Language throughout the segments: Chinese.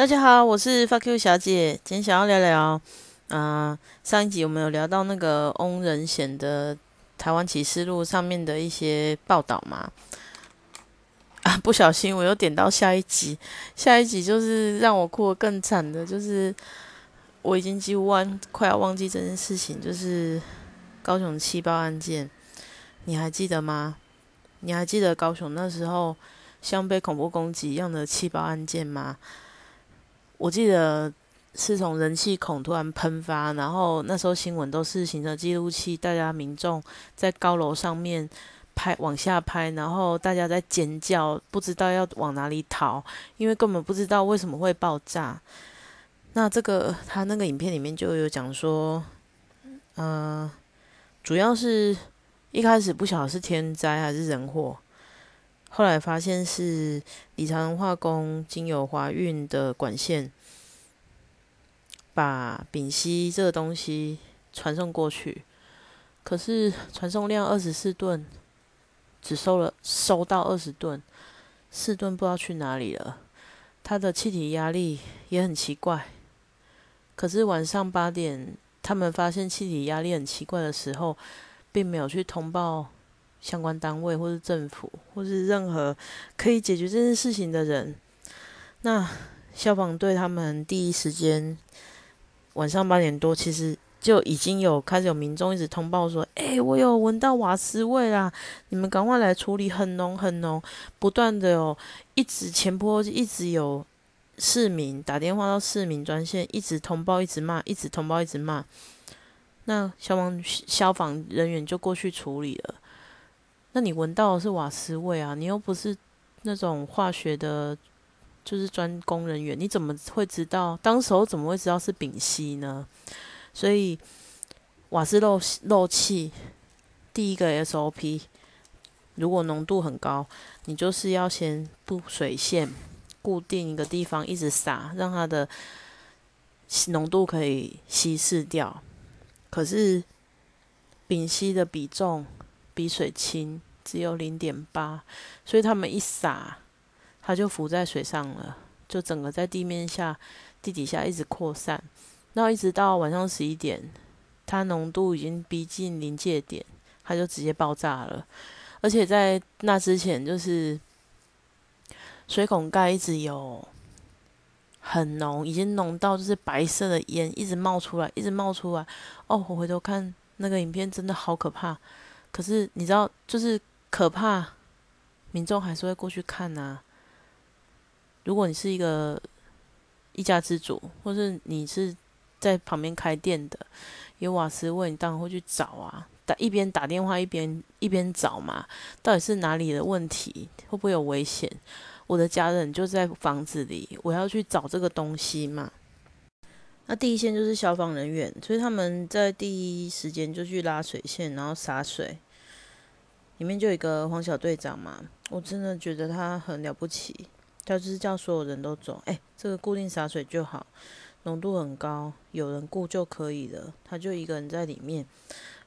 大家好，我是 Fuck You 小姐，今天想要聊聊，啊，上一集我们有聊到那个翁仁显的《台湾启示录》上面的一些报道嘛？啊，不小心我又点到下一集，下一集就是让我哭得更惨的，就是我已经几乎忘快要忘记这件事情，就是高雄气爆案件，你还记得吗？你还记得高雄那时候像被恐怖攻击一样的气爆案件吗？我记得是从人气孔突然喷发，然后那时候新闻都是行车记录器，大家民众在高楼上面拍往下拍，然后大家在尖叫，不知道要往哪里逃，因为根本不知道为什么会爆炸。那这个他那个影片里面就有讲说，呃，主要是一开始不晓得是天灾还是人祸。后来发现是李长化工经由华运的管线，把丙烯这个东西传送过去，可是传送量二十四吨，只收了收到二十吨，四吨不知道去哪里了。它的气体压力也很奇怪，可是晚上八点，他们发现气体压力很奇怪的时候，并没有去通报。相关单位，或是政府，或是任何可以解决这件事情的人，那消防队他们第一时间晚上八点多，其实就已经有开始有民众一直通报说：“哎，我有闻到瓦斯味啦，你们赶快来处理，很浓很浓。”不断的哦，一直前坡一直有市民打电话到市民专线，一直通报，一直骂，一直通报，一直骂。那消防消防人员就过去处理了。那你闻到的是瓦斯味啊？你又不是那种化学的，就是专工人员，你怎么会知道？当时候怎么会知道是丙烯呢？所以瓦斯漏漏气，第一个 SOP，如果浓度很高，你就是要先布水线，固定一个地方，一直撒，让它的浓度可以稀释掉。可是丙烯的比重。比水轻，只有零点八，所以他们一撒，它就浮在水上了，就整个在地面下、地底下一直扩散，然后一直到晚上十一点，它浓度已经逼近临界点，它就直接爆炸了。而且在那之前，就是水孔盖一直有很浓，已经浓到就是白色的烟一直冒出来，一直冒出来。哦，我回头看那个影片，真的好可怕。可是你知道，就是可怕，民众还是会过去看呐。如果你是一个一家之主，或是你是在旁边开店的，有瓦斯问，你当然会去找啊。打一边打电话一边一边找嘛，到底是哪里的问题？会不会有危险？我的家人就在房子里，我要去找这个东西嘛。那第一线就是消防人员，所以他们在第一时间就去拉水线，然后洒水。里面就有一个黄小队长嘛，我真的觉得他很了不起。他就是叫所有人都走，哎，这个固定洒水就好，浓度很高，有人顾就可以了。他就一个人在里面，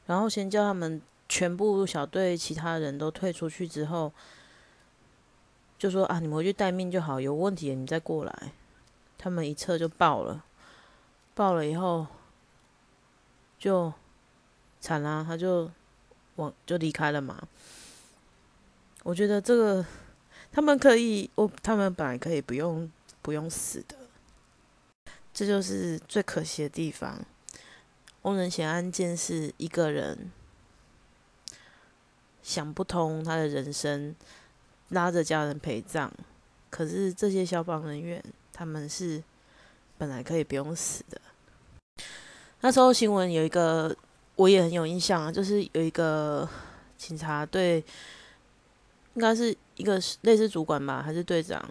然后先叫他们全部小队其他人都退出去之后，就说啊，你们回去待命就好，有问题你再过来。他们一撤就爆了。爆了以后，就惨啦，他就往就离开了嘛。我觉得这个他们可以，我他们本来可以不用不用死的，这就是最可惜的地方。翁仁贤案件是一个人想不通他的人生，拉着家人陪葬，可是这些消防人员他们是。本来可以不用死的。那时候新闻有一个，我也很有印象啊，就是有一个警察对，应该是一个类似主管吧，还是队长，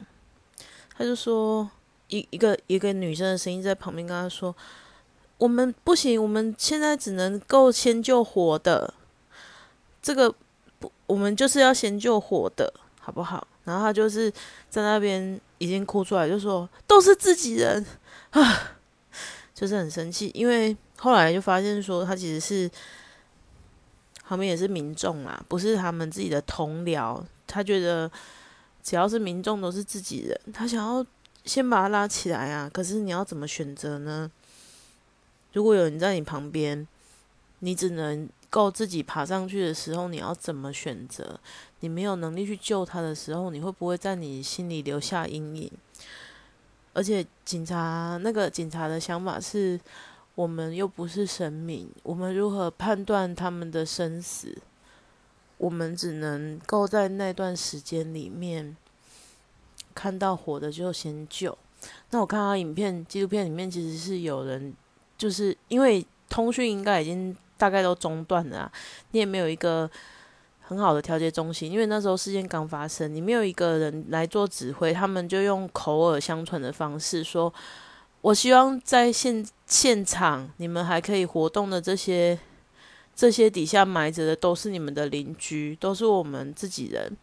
他就说一一个一个女生的声音在旁边跟他说：“我们不行，我们现在只能够先救活的，这个不，我们就是要先救活的，好不好？”然后他就是在那边已经哭出来，就说：“都是自己人。”啊，就是很生气，因为后来就发现说，他其实是旁边也是民众啦，不是他们自己的同僚。他觉得只要是民众都是自己人，他想要先把他拉起来啊！可是你要怎么选择呢？如果有人在你旁边，你只能够自己爬上去的时候，你要怎么选择？你没有能力去救他的时候，你会不会在你心里留下阴影？而且警察那个警察的想法是：我们又不是神明，我们如何判断他们的生死？我们只能够在那段时间里面看到活的就先救。那我看到影片纪录片里面，其实是有人，就是因为通讯应该已经大概都中断了，你也没有一个很好的调节中心，因为那时候事件刚发生，你没有一个人来做指挥，他们就用口耳相传的方式说：“我希望在现现场你们还可以活动的这些。”这些底下埋着的都是你们的邻居，都是我们自己人。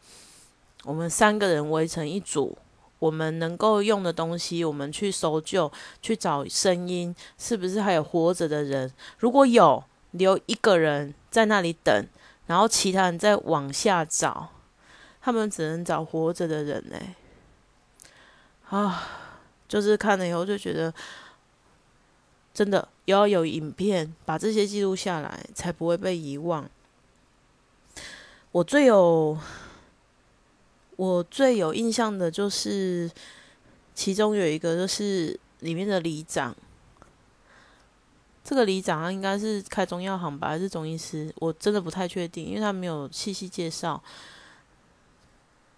我们三个人围成一组，我们能够用的东西，我们去搜救，去找声音，是不是还有活着的人？如果有，留一个人在那里等，然后其他人再往下找。他们只能找活着的人嘞。啊，就是看了以后就觉得。真的要有影片把这些记录下来，才不会被遗忘。我最有我最有印象的就是，其中有一个就是里面的里长。这个里长应该是开中药行吧，还是中医师？我真的不太确定，因为他没有细细介绍。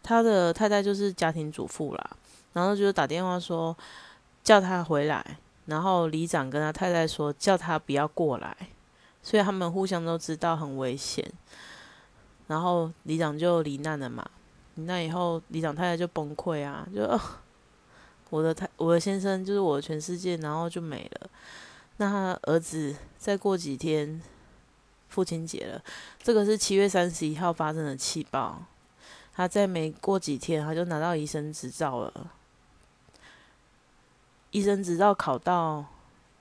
他的太太就是家庭主妇啦，然后就是打电话说叫他回来。然后里长跟他太太说，叫他不要过来，所以他们互相都知道很危险。然后里长就罹难了嘛，罹难以后，里长太太就崩溃啊，就 我的太我的先生就是我的全世界，然后就没了。那他儿子再过几天父亲节了，这个是七月三十一号发生的气爆，他再没过几天，他就拿到医生执照了。医生执照考到，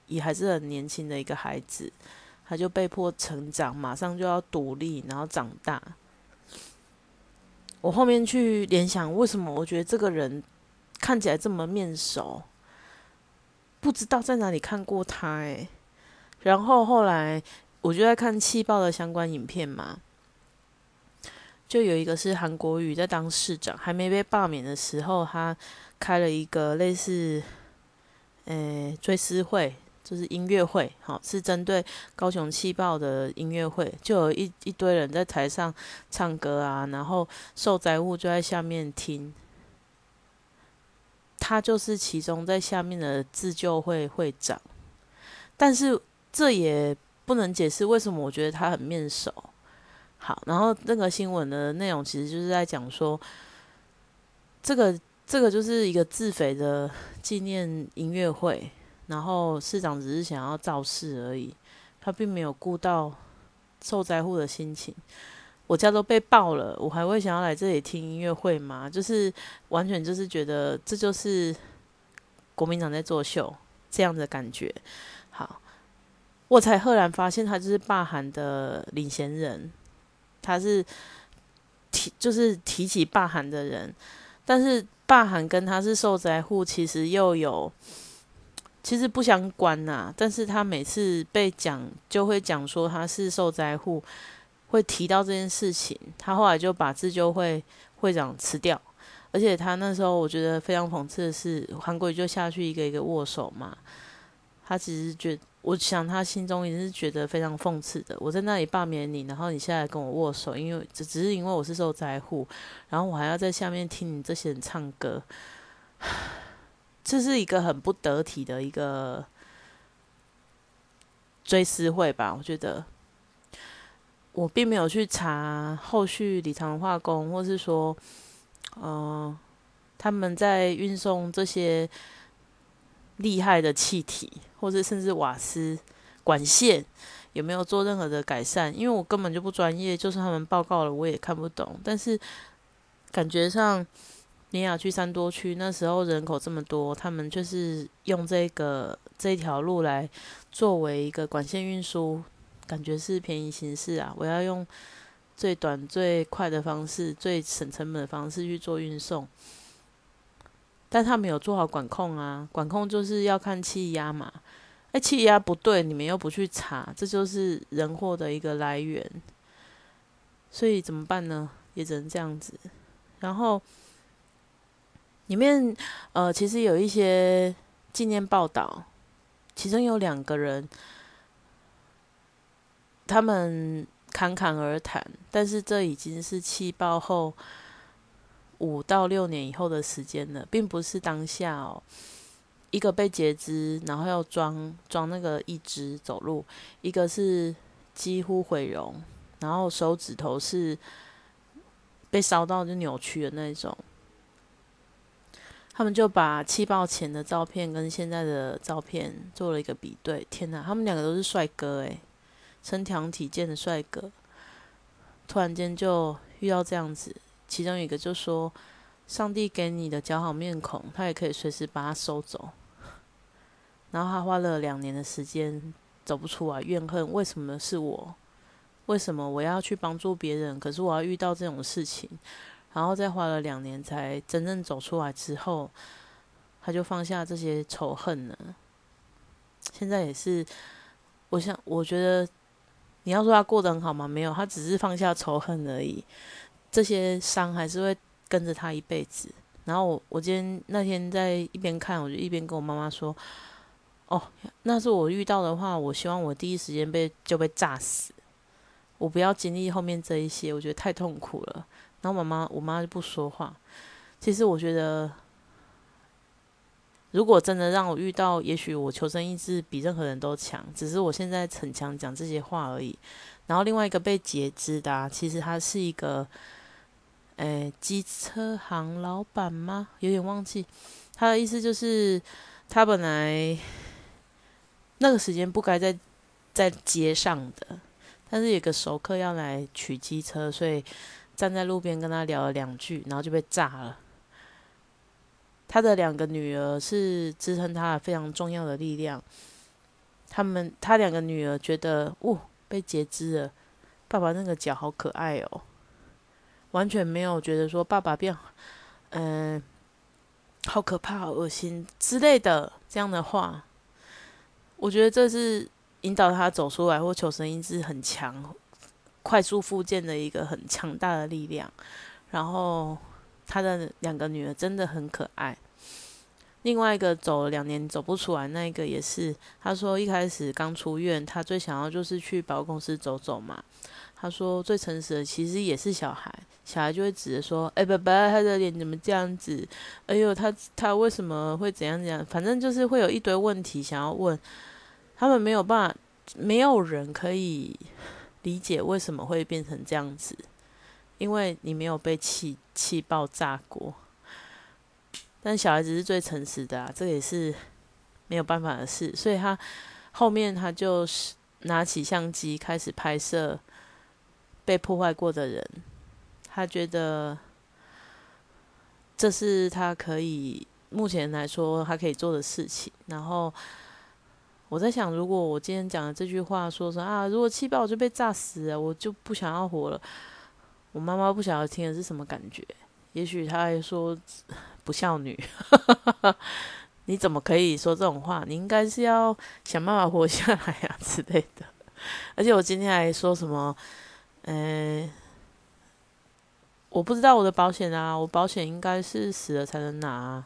也还是很年轻的一个孩子，他就被迫成长，马上就要独立，然后长大。我后面去联想，为什么我觉得这个人看起来这么面熟？不知道在哪里看过他诶。然后后来我就在看气爆的相关影片嘛，就有一个是韩国瑜在当市长，还没被罢免的时候，他开了一个类似。诶，追思会就是音乐会，好，是针对高雄气爆的音乐会，就有一一堆人在台上唱歌啊，然后受灾户就在下面听。他就是其中在下面的自救会会长，但是这也不能解释为什么我觉得他很面熟。好，然后那个新闻的内容其实就是在讲说这个。这个就是一个自肥的纪念音乐会，然后市长只是想要造势而已，他并没有顾到受灾户的心情。我家都被爆了，我还会想要来这里听音乐会吗？就是完全就是觉得这就是国民党在作秀这样的感觉。好，我才赫然发现他就是罢韩的领衔人，他是提就是提起罢韩的人，但是。霸韩跟他是受灾户，其实又有其实不相关呐。但是他每次被讲，就会讲说他是受灾户，会提到这件事情。他后来就把自救会会长辞掉，而且他那时候我觉得非常讽刺的是，韩国瑜就下去一个一个握手嘛。他只是觉，我想他心中也是觉得非常讽刺的。我在那里罢免你，然后你现在跟我握手，因为只只是因为我是受灾户，然后我还要在下面听你这些人唱歌，这是一个很不得体的一个追思会吧？我觉得我并没有去查后续礼堂化工，或是说，嗯，他们在运送这些。厉害的气体，或者甚至瓦斯管线有没有做任何的改善？因为我根本就不专业，就算他们报告了，我也看不懂。但是感觉上，尼亚区三多区那时候人口这么多，他们就是用这个这条路来作为一个管线运输，感觉是便宜形式啊！我要用最短最快的方式、最省成本的方式去做运送。但他没有做好管控啊，管控就是要看气压嘛。哎，气压不对，你们又不去查，这就是人祸的一个来源。所以怎么办呢？也只能这样子。然后里面呃，其实有一些纪念报道，其中有两个人，他们侃侃而谈，但是这已经是气爆后五到六年以后的时间了，并不是当下哦。一个被截肢，然后要装装那个义肢走路；一个是几乎毁容，然后手指头是被烧到就扭曲的那种。他们就把气爆前的照片跟现在的照片做了一个比对。天哪，他们两个都是帅哥诶，身强体健的帅哥，突然间就遇到这样子。其中一个就说：“上帝给你的姣好面孔，他也可以随时把它收走。”然后他花了两年的时间走不出来，怨恨为什么是我？为什么我要去帮助别人？可是我要遇到这种事情，然后再花了两年才真正走出来之后，他就放下这些仇恨了。现在也是，我想，我觉得你要说他过得很好吗？没有，他只是放下仇恨而已。这些伤还是会跟着他一辈子。然后我我今天那天在一边看，我就一边跟我妈妈说。哦，那是我遇到的话，我希望我第一时间被就被炸死，我不要经历后面这一些，我觉得太痛苦了。然后妈妈，我妈就不说话。其实我觉得，如果真的让我遇到，也许我求生意志比任何人都强，只是我现在逞强讲这些话而已。然后另外一个被截肢的，其实他是一个，诶，机车行老板吗？有点忘记。他的意思就是，他本来。那个时间不该在在街上的，但是有个熟客要来取机车，所以站在路边跟他聊了两句，然后就被炸了。他的两个女儿是支撑他非常重要的力量。他们他两个女儿觉得，哦，被截肢了，爸爸那个脚好可爱哦，完全没有觉得说爸爸变，嗯，好可怕、好恶心之类的这样的话。我觉得这是引导他走出来或求生意志很强、快速复健的一个很强大的力量。然后他的两个女儿真的很可爱。另外一个走了两年走不出来，那一个也是他说一开始刚出院，他最想要就是去百货公司走走嘛。他说最诚实的其实也是小孩，小孩就会指着说：“哎，爸爸，他的脸怎么这样子？哎呦，他他为什么会怎样怎样？反正就是会有一堆问题想要问。”他们没有办法，没有人可以理解为什么会变成这样子，因为你没有被气气爆炸过。但小孩子是最诚实的啊，这也是没有办法的事。所以他后面他就拿起相机开始拍摄被破坏过的人，他觉得这是他可以目前来说他可以做的事情，然后。我在想，如果我今天讲的这句话说说啊，如果气爆我就被炸死了，我就不想要活了。我妈妈不想要听的是什么感觉？也许她还说不孝女，你怎么可以说这种话？你应该是要想办法活下来啊 之类的。而且我今天还说什么？嗯，我不知道我的保险啊，我保险应该是死了才能拿。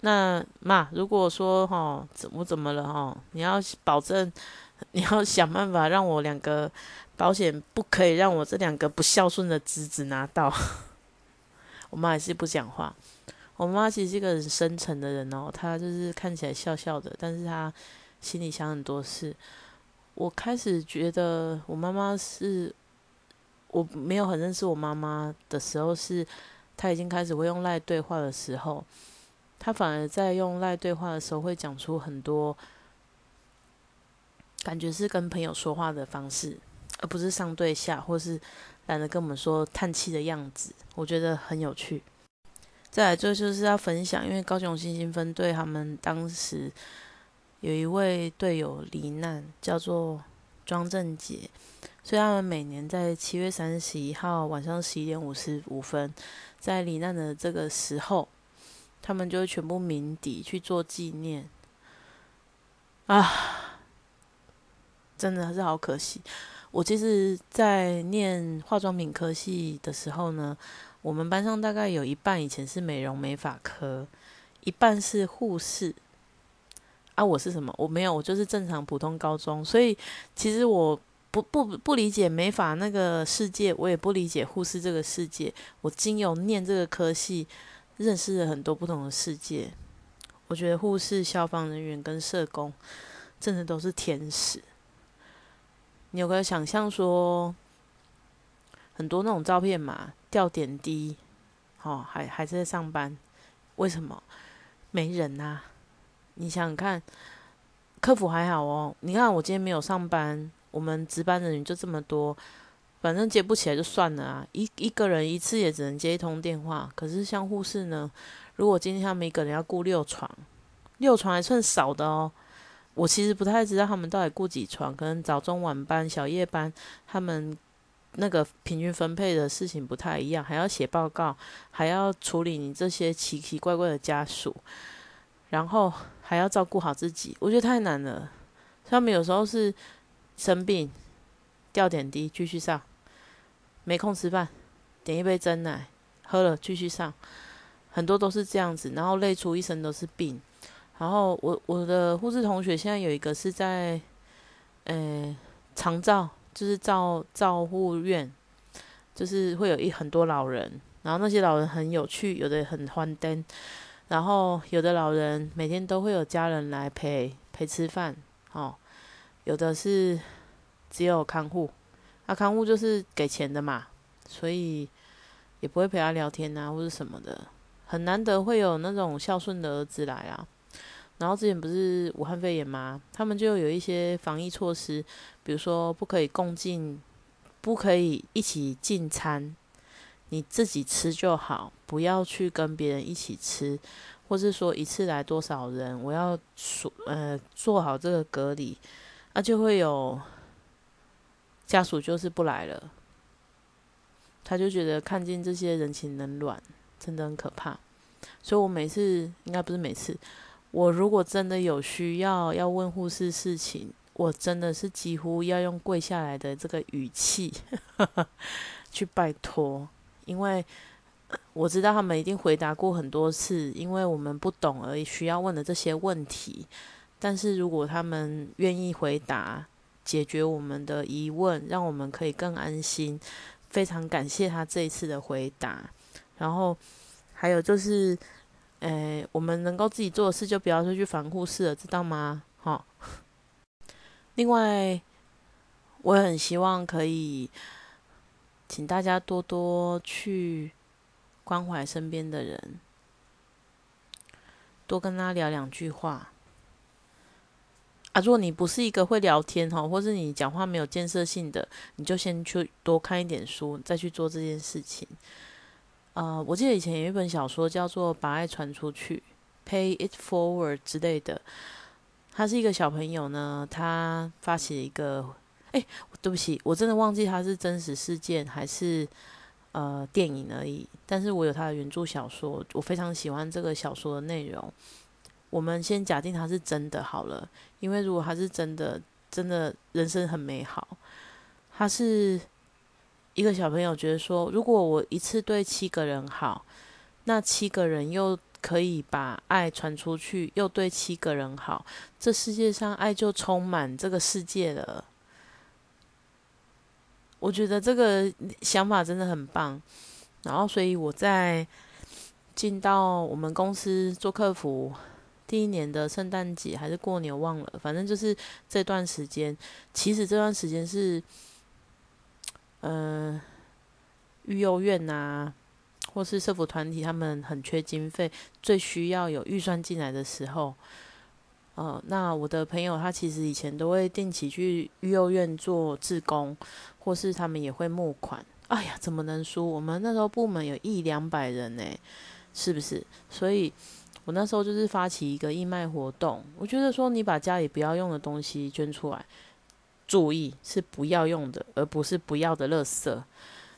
那妈，如果说哈，我怎么了哈？你要保证，你要想办法让我两个保险不可以让我这两个不孝顺的侄子拿到。我妈还是不讲话。我妈其实是一个很深沉的人哦，她就是看起来笑笑的，但是她心里想很多事。我开始觉得我妈妈是，我没有很认识我妈妈的时候，是她已经开始会用赖对话的时候。她反而在用赖对话的时候，会讲出很多感觉是跟朋友说话的方式，而不是上对下，或是懒得跟我们说叹气的样子。我觉得很有趣。再来，最后就是要分享，因为高雄新兴分队他们当时有一位队友罹难，叫做庄正杰，所以他们每年在七月三十一号晚上十一点五十五分，在罹难的这个时候，他们就会全部鸣笛去做纪念。啊，真的是好可惜。我其实，在念化妆品科系的时候呢，我们班上大概有一半以前是美容美发科，一半是护士。啊，我是什么？我没有，我就是正常普通高中。所以其实我不不不理解美发那个世界，我也不理解护士这个世界。我经由念这个科系，认识了很多不同的世界。我觉得护士、消防人员跟社工，真的都是天使。你有个想象说，很多那种照片嘛，吊点滴，哦，还还在上班，为什么？没人呐。你想想看，客服还好哦。你看我今天没有上班，我们值班的人就这么多，反正接不起来就算了啊。一一个人一次也只能接一通电话。可是像护士呢，如果今天他们一个人要顾六床，六床还算少的哦。我其实不太知道他们到底顾几床，可能早中晚班、小夜班，他们那个平均分配的事情不太一样，还要写报告，还要处理你这些奇奇怪怪的家属。然后还要照顾好自己，我觉得太难了。他们有时候是生病，吊点滴继续上，没空吃饭，点一杯真奶喝了继续上，很多都是这样子，然后累出一身都是病。然后我我的护士同学现在有一个是在，呃，长照，就是照照护院，就是会有一很多老人，然后那些老人很有趣，有的很欢登。然后有的老人每天都会有家人来陪陪吃饭，哦，有的是只有看护，那看护就是给钱的嘛，所以也不会陪他聊天啊或者什么的，很难得会有那种孝顺的儿子来啊。然后之前不是武汉肺炎吗？他们就有一些防疫措施，比如说不可以共进，不可以一起进餐。你自己吃就好，不要去跟别人一起吃，或是说一次来多少人，我要说呃做好这个隔离，那就会有家属就是不来了，他就觉得看见这些人情冷暖真的很可怕，所以我每次应该不是每次，我如果真的有需要要问护士事情，我真的是几乎要用跪下来的这个语气 去拜托。因为我知道他们一定回答过很多次，因为我们不懂而需要问的这些问题。但是如果他们愿意回答，解决我们的疑问，让我们可以更安心，非常感谢他这一次的回答。然后还有就是，诶，我们能够自己做的事，就不要说去防护室了，知道吗？好。另外，我也很希望可以。请大家多多去关怀身边的人，多跟他聊两句话。啊，如果你不是一个会聊天哈，或是你讲话没有建设性的，你就先去多看一点书，再去做这件事情。呃，我记得以前有一本小说叫做《把爱传出去》（Pay It Forward） 之类的，他是一个小朋友呢，他发起了一个。哎，对不起，我真的忘记他是真实事件还是呃电影而已。但是我有他的原著小说，我非常喜欢这个小说的内容。我们先假定它是真的好了，因为如果它是真的，真的人生很美好。他是一个小朋友觉得说，如果我一次对七个人好，那七个人又可以把爱传出去，又对七个人好，这世界上爱就充满这个世界了。我觉得这个想法真的很棒，然后所以我在进到我们公司做客服第一年的圣诞节还是过年忘了，反正就是这段时间，其实这段时间是，呃，育幼院呐，或是社福团体他们很缺经费，最需要有预算进来的时候。呃，那我的朋友他其实以前都会定期去育幼院做志工，或是他们也会募款。哎呀，怎么能输？我们那时候部门有一两百人呢，是不是？所以我那时候就是发起一个义卖活动。我觉得说，你把家里不要用的东西捐出来，注意是不要用的，而不是不要的垃圾。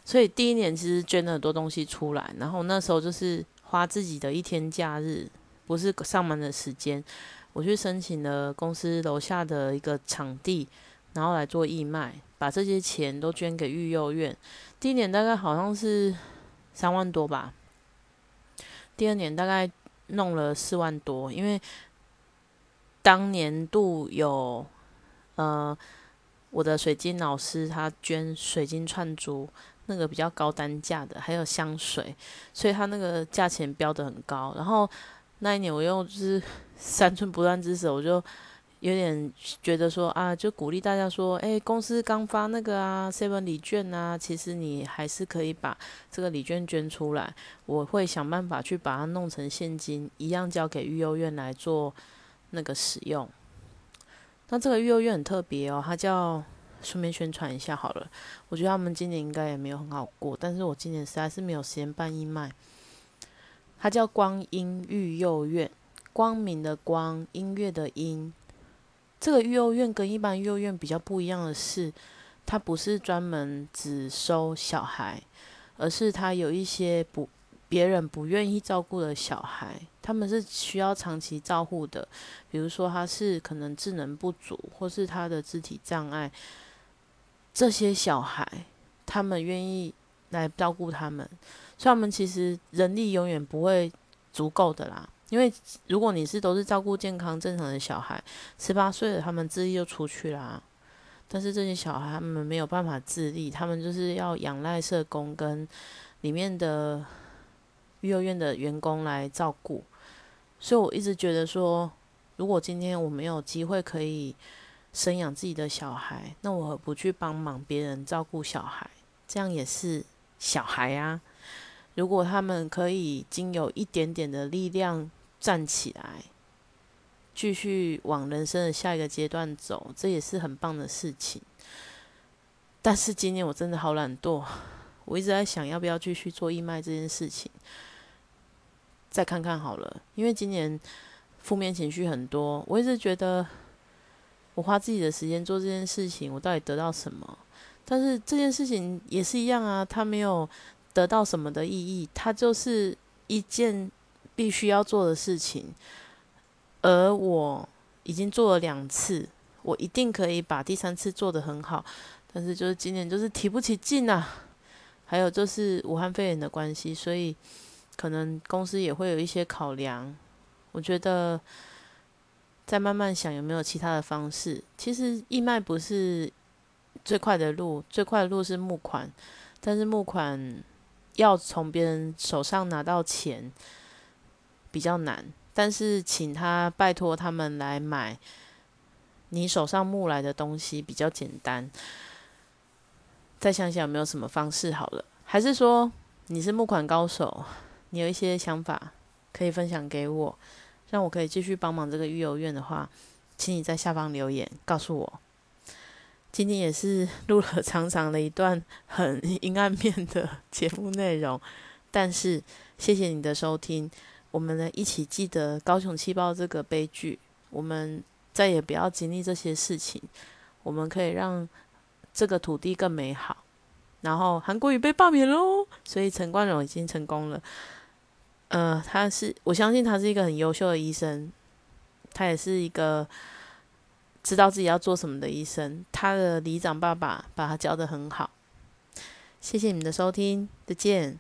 所以第一年其实捐了很多东西出来，然后那时候就是花自己的一天假日，不是上班的时间，我去申请了公司楼下的一个场地，然后来做义卖，把这些钱都捐给育幼院。第一年大概好像是三万多吧，第二年大概弄了四万多，因为当年度有呃我的水晶老师他捐水晶串珠。那个比较高单价的，还有香水，所以他那个价钱标的很高。然后那一年我用就是 三寸不烂之舌，我就有点觉得说啊，就鼓励大家说，哎，公司刚发那个啊，seven 礼券啊，其实你还是可以把这个礼券捐出来，我会想办法去把它弄成现金，一样交给育幼院来做那个使用。那这个育幼院很特别哦，它叫。顺便宣传一下好了，我觉得他们今年应该也没有很好过，但是我今年实在是没有时间办义卖。它叫光阴育幼院，光明的光，音乐的音。这个育幼院跟一般育幼院比较不一样的是，它不是专门只收小孩，而是它有一些不别人不愿意照顾的小孩，他们是需要长期照护的。比如说他是可能智能不足，或是他的肢体障碍。这些小孩，他们愿意来照顾他们，所以我们其实人力永远不会足够的啦。因为如果你是都是照顾健康正常的小孩，十八岁了，他们自立就出去啦。但是这些小孩他们没有办法自立，他们就是要仰赖社工跟里面的育幼院的员工来照顾。所以我一直觉得说，如果今天我没有机会可以。生养自己的小孩，那我不去帮忙别人照顾小孩，这样也是小孩啊。如果他们可以经有一点点的力量站起来，继续往人生的下一个阶段走，这也是很棒的事情。但是今年我真的好懒惰，我一直在想要不要继续做义卖这件事情，再看看好了。因为今年负面情绪很多，我一直觉得。我花自己的时间做这件事情，我到底得到什么？但是这件事情也是一样啊，它没有得到什么的意义，它就是一件必须要做的事情。而我已经做了两次，我一定可以把第三次做得很好。但是就是今年就是提不起劲啊，还有就是武汉肺炎的关系，所以可能公司也会有一些考量。我觉得。再慢慢想有没有其他的方式。其实义卖不是最快的路，最快的路是募款。但是募款要从别人手上拿到钱比较难。但是请他拜托他们来买你手上募来的东西比较简单。再想想有没有什么方式好了？还是说你是募款高手，你有一些想法可以分享给我？让我可以继续帮忙这个育幼院的话，请你在下方留言告诉我。今天也是录了长长的一段很阴暗面的节目内容，但是谢谢你的收听。我们呢一起记得高雄气爆这个悲剧，我们再也不要经历这些事情。我们可以让这个土地更美好。然后韩国瑜被罢免喽，所以陈冠荣已经成功了。呃，他是我相信他是一个很优秀的医生，他也是一个知道自己要做什么的医生。他的里长爸爸把他教的很好。谢谢你们的收听，再见。